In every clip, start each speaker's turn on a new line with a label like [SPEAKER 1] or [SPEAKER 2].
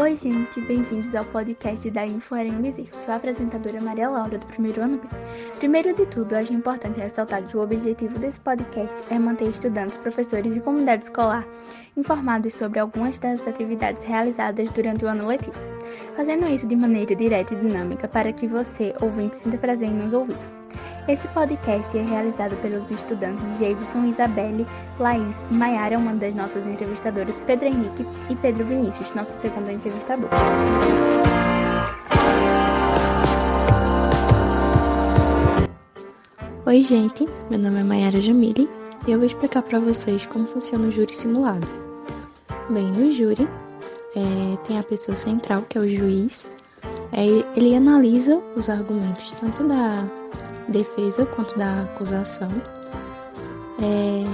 [SPEAKER 1] Oi, gente, bem-vindos ao podcast da InfoArém Bezerro. Sou a apresentadora Maria Laura, do primeiro ano B. Primeiro de tudo, acho importante ressaltar que o objetivo desse podcast é manter estudantes, professores e comunidade escolar informados sobre algumas das atividades realizadas durante o ano letivo, fazendo isso de maneira direta e dinâmica para que você, ouvinte, sinta prazer em nos ouvir. Esse podcast é realizado pelos estudantes Jameson, Isabelle, Laís e Maiara, uma das nossas entrevistadoras, Pedro Henrique e Pedro Vinícius, nosso segundo entrevistador.
[SPEAKER 2] Oi, gente, meu nome é Maiara Jamile e eu vou explicar para vocês como funciona o júri simulado. Bem, no júri é, tem a pessoa central, que é o juiz, é, ele analisa os argumentos tanto da defesa quanto da acusação. É,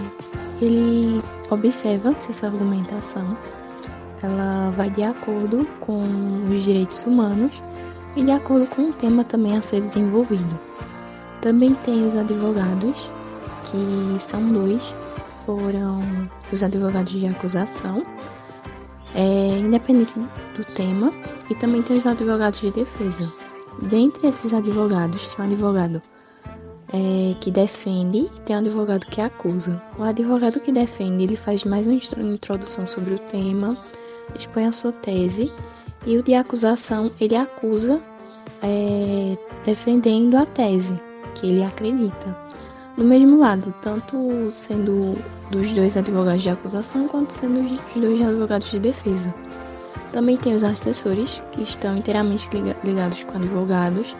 [SPEAKER 2] ele observa se essa argumentação ela vai de acordo com os direitos humanos e de acordo com o tema também a ser desenvolvido. Também tem os advogados, que são dois, foram os advogados de acusação, é, independente do tema, e também tem os advogados de defesa. Dentre esses advogados, tem um advogado é, que defende e tem um advogado que acusa. O advogado que defende, ele faz mais uma introdução sobre o tema, expõe a sua tese, e o de acusação, ele acusa é, defendendo a tese que ele acredita. Do mesmo lado, tanto sendo dos dois advogados de acusação, quanto sendo os dois advogados de defesa. Também tem os assessores, que estão inteiramente ligados com advogados,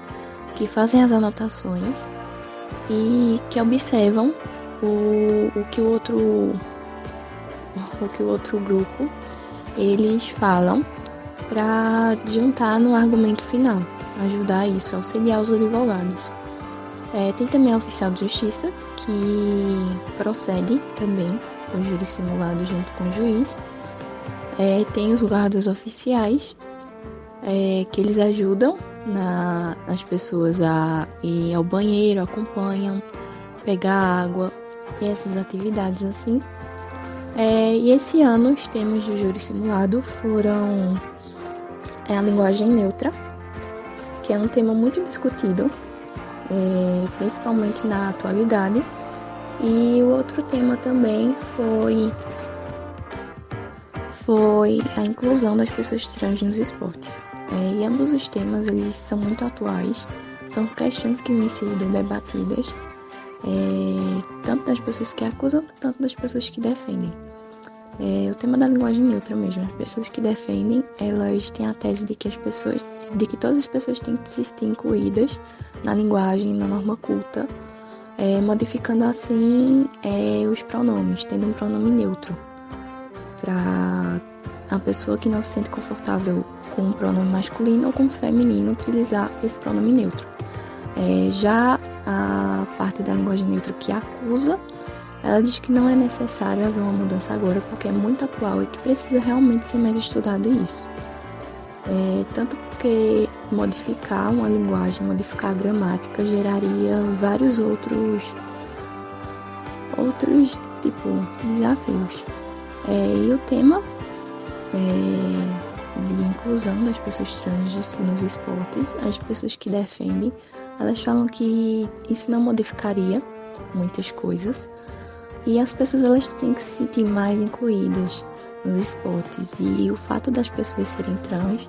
[SPEAKER 2] que fazem as anotações e que observam o, o que o outro o que o outro grupo eles falam para juntar no argumento final, ajudar isso, auxiliar os advogados. É, tem também a oficial de justiça que procede também o júri simulado junto com o juiz. É, tem os guardas oficiais é, que eles ajudam na, nas pessoas a ir ao banheiro, acompanham, pegar água e essas atividades assim. É, e esse ano os temas do júri simulado foram é, a linguagem neutra, que é um tema muito discutido, é, principalmente na atualidade. E o outro tema também foi foi a inclusão das pessoas trans nos esportes. É, e ambos os temas eles são muito atuais, são questões que vêm sendo debatidas, é, tanto das pessoas que acusam, tanto das pessoas que defendem. É, o tema da linguagem neutra mesmo, as pessoas que defendem, elas têm a tese de que as pessoas, de que todas as pessoas têm que se sentir incluídas na linguagem, na norma culta, é, modificando assim é, os pronomes, tendo um pronome neutro para a pessoa que não se sente confortável com o pronome masculino ou com o feminino utilizar esse pronome neutro. É, já a parte da linguagem neutra que acusa, ela diz que não é necessário haver uma mudança agora porque é muito atual e que precisa realmente ser mais estudado isso. É, tanto porque modificar uma linguagem, modificar a gramática geraria vários outros outros tipo desafios. É, e o tema é, de inclusão das pessoas trans nos esportes, as pessoas que defendem, elas falam que isso não modificaria muitas coisas. E as pessoas elas têm que se sentir mais incluídas nos esportes. E o fato das pessoas serem trans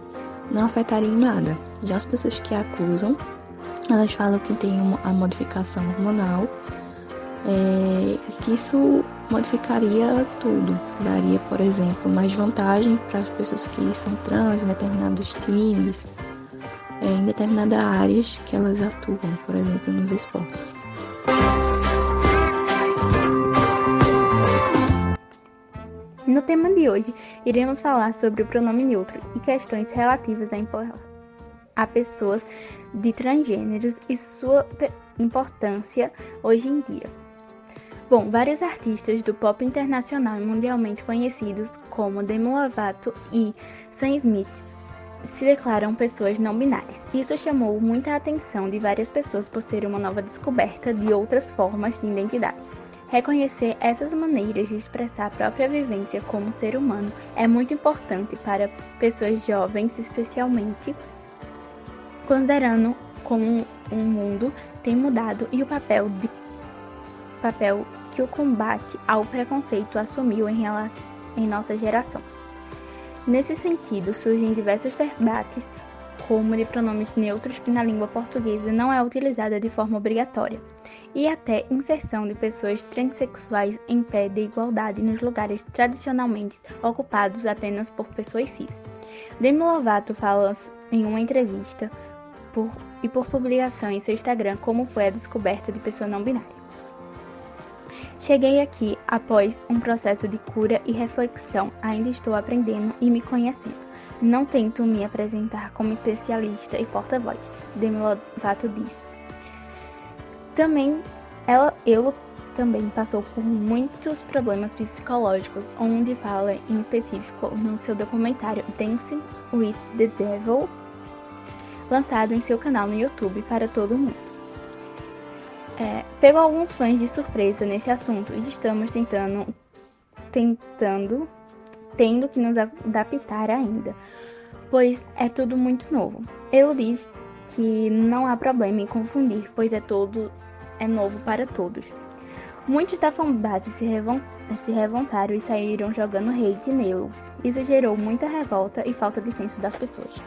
[SPEAKER 2] não afetaria em nada. Já as pessoas que acusam, elas falam que tem uma, a modificação hormonal é, que isso modificaria tudo. Daria, por exemplo, mais vantagem para as pessoas que são trans em determinados times, é, em determinadas áreas que elas atuam, por exemplo, nos esportes.
[SPEAKER 1] No tema de hoje, iremos falar sobre o pronome neutro e questões relativas a, a pessoas de transgêneros e sua importância hoje em dia. Bom, vários artistas do pop internacional e mundialmente conhecidos, como Demi Lovato e Sam Smith, se declaram pessoas não binárias. Isso chamou muita atenção de várias pessoas por ser uma nova descoberta de outras formas de identidade. Reconhecer essas maneiras de expressar a própria vivência como ser humano é muito importante para pessoas jovens, especialmente considerando como o mundo tem mudado e o papel, de, papel que o combate ao preconceito assumiu em, relação, em nossa geração. Nesse sentido, surgem diversos debates, como de pronomes neutros que na língua portuguesa não é utilizada de forma obrigatória e até inserção de pessoas transexuais em pé de igualdade nos lugares tradicionalmente ocupados apenas por pessoas cis. Demi Lovato fala em uma entrevista por, e por publicação em seu Instagram como foi a descoberta de pessoa não binária. Cheguei aqui após um processo de cura e reflexão. Ainda estou aprendendo e me conhecendo. Não tento me apresentar como especialista e porta-voz, Demi Lovato disse. Também ela, ele também passou por muitos problemas psicológicos, onde fala em específico no seu documentário Dancing with the Devil, lançado em seu canal no YouTube para todo mundo. É, pegou alguns fãs de surpresa nesse assunto e estamos tentando, tentando, tendo que nos adaptar ainda, pois é tudo muito novo. Ele diz que não há problema em confundir, pois é todo é novo para todos. Muitos da fanbase se, se revoltaram e saíram jogando hate nele. Isso gerou muita revolta e falta de senso das pessoas.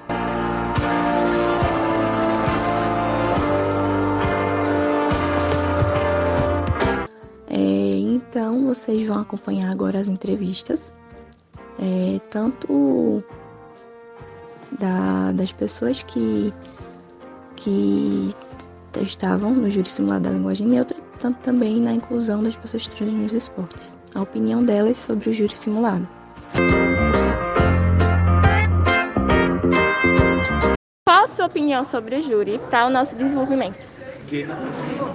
[SPEAKER 2] Vocês vão acompanhar agora as entrevistas, é, tanto da, das pessoas que, que estavam no júri simulado da linguagem neutra, tanto também na inclusão das pessoas trans nos esportes. A opinião delas sobre o júri simulado.
[SPEAKER 3] Qual a sua opinião sobre o júri para o nosso desenvolvimento?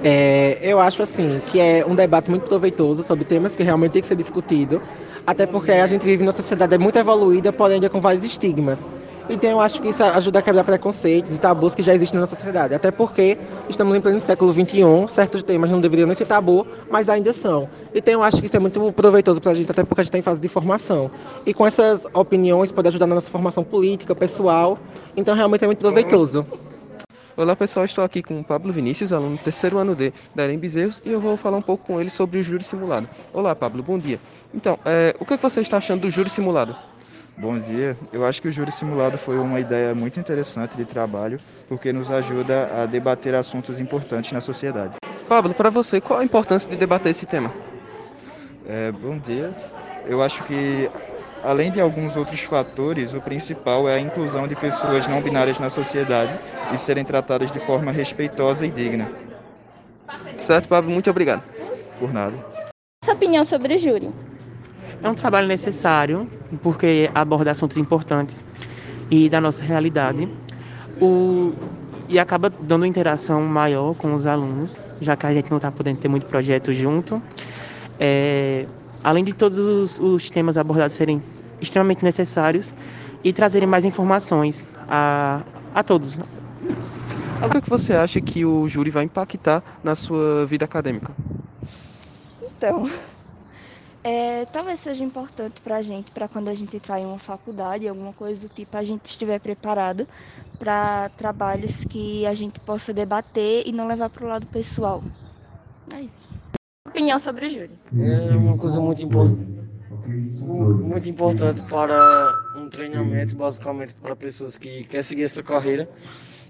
[SPEAKER 4] É, eu acho assim que é um debate muito proveitoso sobre temas que realmente tem que ser discutido, até porque a gente vive numa sociedade muito evoluída, porém ainda com vários estigmas. Então eu acho que isso ajuda a quebrar preconceitos e tabus que já existem na sociedade. Até porque estamos em pleno século XXI, certos temas não deveriam nem ser tabu, mas ainda são. Então eu acho que isso é muito proveitoso para a gente, até porque a gente está em fase de formação. E com essas opiniões pode ajudar na nossa formação política, pessoal. Então realmente é muito proveitoso.
[SPEAKER 5] Olá pessoal, estou aqui com o Pablo Vinícius, aluno do terceiro ano D da Arém Bezerros, e eu vou falar um pouco com ele sobre o júri simulado. Olá Pablo, bom dia. Então, é, o que você está achando do júri simulado?
[SPEAKER 6] Bom dia. Eu acho que o júri simulado foi uma ideia muito interessante de trabalho, porque nos ajuda a debater assuntos importantes na sociedade.
[SPEAKER 5] Pablo, para você, qual a importância de debater esse tema?
[SPEAKER 6] É, bom dia. Eu acho que, além de alguns outros fatores, o principal é a inclusão de pessoas não binárias na sociedade e serem tratadas de forma respeitosa e digna.
[SPEAKER 5] Certo, Pablo, muito obrigado.
[SPEAKER 6] Por nada.
[SPEAKER 3] Sua opinião sobre o júri?
[SPEAKER 7] É um trabalho necessário, porque aborda assuntos importantes e da nossa realidade. O, e acaba dando interação maior com os alunos, já que a gente não está podendo ter muito projeto junto. É, além de todos os, os, temas abordados serem extremamente necessários e trazerem mais informações a, a todos.
[SPEAKER 5] O que, é que você acha que o júri vai impactar na sua vida acadêmica?
[SPEAKER 8] Então, é, talvez seja importante para a gente, para quando a gente entrar em uma faculdade, alguma coisa do tipo, a gente estiver preparado para trabalhos que a gente possa debater e não levar para o lado pessoal. É isso.
[SPEAKER 3] Opinião sobre o júri?
[SPEAKER 9] É uma coisa muito importante, muito importante para um treinamento, basicamente para pessoas que querem seguir essa carreira.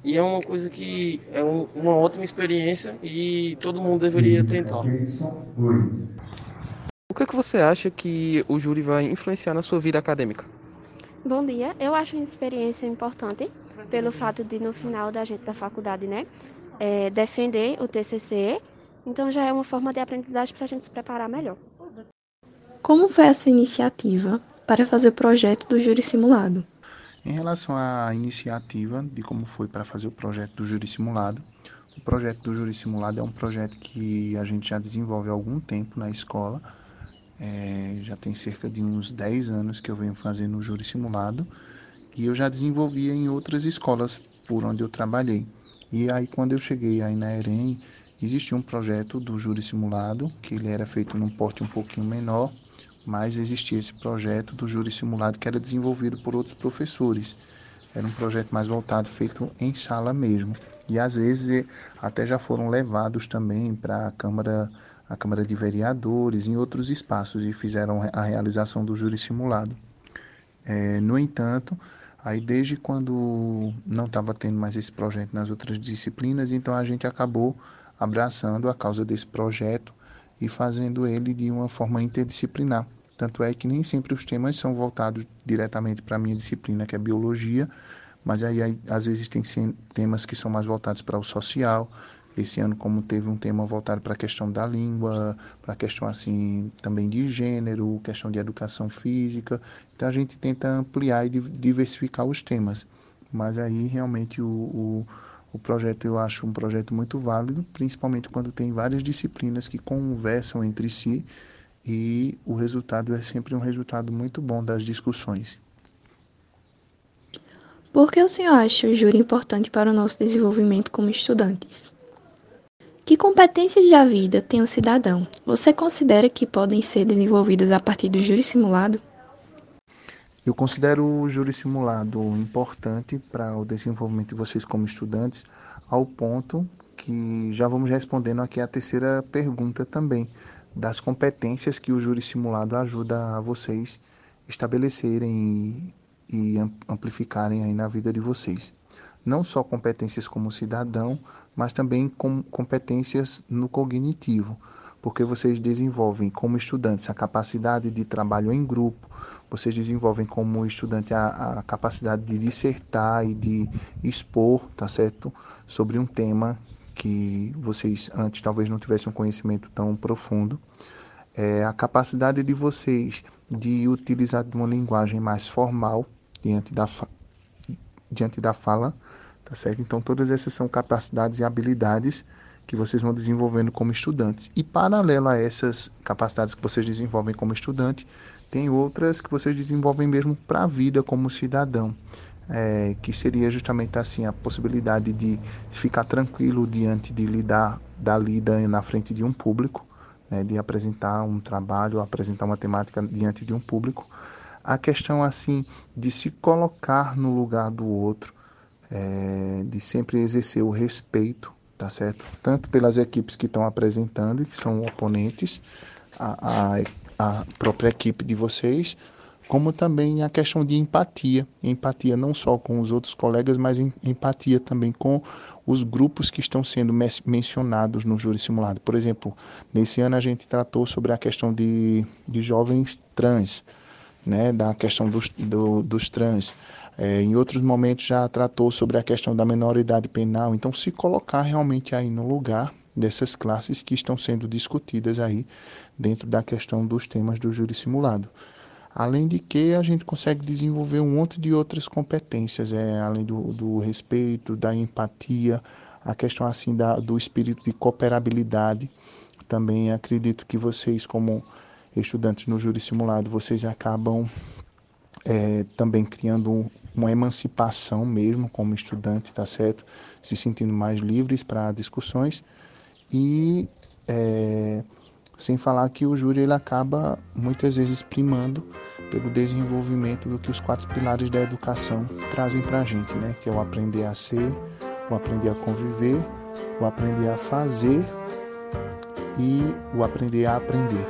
[SPEAKER 9] E é uma coisa que é um, uma ótima experiência e todo mundo deveria tentar.
[SPEAKER 5] O que, é que você acha que o júri vai influenciar na sua vida acadêmica?
[SPEAKER 10] Bom dia, eu acho uma experiência importante pelo fato de no final da gente da faculdade, né, é, defender o TCC, então já é uma forma de aprendizagem para a gente se preparar melhor.
[SPEAKER 2] Como foi essa iniciativa para fazer o projeto do júri simulado?
[SPEAKER 11] Em relação à iniciativa de como foi para fazer o projeto do júri simulado, o projeto do júri simulado é um projeto que a gente já desenvolve há algum tempo na escola é, já tem cerca de uns 10 anos que eu venho fazendo o júri simulado e eu já desenvolvia em outras escolas por onde eu trabalhei. E aí quando eu cheguei aí na EREM, Existia um projeto do júri simulado, que ele era feito num porte um pouquinho menor, mas existia esse projeto do júri simulado que era desenvolvido por outros professores. Era um projeto mais voltado, feito em sala mesmo. E às vezes até já foram levados também para a Câmara, a Câmara de Vereadores, em outros espaços, e fizeram a realização do júri simulado. É, no entanto, aí desde quando não estava tendo mais esse projeto nas outras disciplinas, então a gente acabou abraçando a causa desse projeto e fazendo ele de uma forma interdisciplinar. Tanto é que nem sempre os temas são voltados diretamente para a minha disciplina, que é biologia, mas aí, aí às vezes tem temas que são mais voltados para o social. Esse ano, como teve um tema voltado para a questão da língua, para a questão assim também de gênero, questão de educação física, então a gente tenta ampliar e diversificar os temas. Mas aí realmente o, o o projeto eu acho um projeto muito válido, principalmente quando tem várias disciplinas que conversam entre si e o resultado é sempre um resultado muito bom das discussões.
[SPEAKER 2] Por que o senhor acha o júri importante para o nosso desenvolvimento como estudantes? Que competências da vida tem o cidadão? Você considera que podem ser desenvolvidas a partir do júri simulado?
[SPEAKER 11] Eu considero o júri simulado importante para o desenvolvimento de vocês como estudantes, ao ponto que já vamos respondendo aqui a terceira pergunta também, das competências que o júri simulado ajuda a vocês estabelecerem e, e amplificarem aí na vida de vocês. Não só competências como cidadão, mas também com competências no cognitivo porque vocês desenvolvem como estudantes a capacidade de trabalho em grupo, vocês desenvolvem como estudante a, a capacidade de dissertar e de expor, tá certo, sobre um tema que vocês antes talvez não tivessem um conhecimento tão profundo. É a capacidade de vocês de utilizar de uma linguagem mais formal diante da, diante da fala, tá certo? Então todas essas são capacidades e habilidades que vocês vão desenvolvendo como estudantes. E paralelo a essas capacidades que vocês desenvolvem como estudante, tem outras que vocês desenvolvem mesmo para a vida como cidadão. É, que seria justamente assim a possibilidade de ficar tranquilo diante de lidar da lida na frente de um público, né, de apresentar um trabalho, apresentar uma temática diante de um público. A questão assim de se colocar no lugar do outro, é, de sempre exercer o respeito tá certo? Tanto pelas equipes que estão apresentando, que são oponentes, a, a, a própria equipe de vocês, como também a questão de empatia. Empatia não só com os outros colegas, mas empatia também com os grupos que estão sendo mencionados no júri simulado. Por exemplo, nesse ano a gente tratou sobre a questão de, de jovens trans, né, da questão dos, do, dos trans. É, em outros momentos já tratou sobre a questão da menoridade penal. Então, se colocar realmente aí no lugar dessas classes que estão sendo discutidas aí dentro da questão dos temas do júri simulado. Além de que a gente consegue desenvolver um monte de outras competências, é, além do, do respeito, da empatia, a questão assim da, do espírito de cooperabilidade. Também acredito que vocês, como estudantes no júri simulado, vocês acabam é, também criando um, uma emancipação mesmo como estudante, tá certo? Se sentindo mais livres para discussões e é, sem falar que o júri ele acaba muitas vezes primando pelo desenvolvimento do que os quatro pilares da educação trazem para a gente, né? Que é o aprender a ser, o aprender a conviver, o aprender a fazer e o aprender a aprender.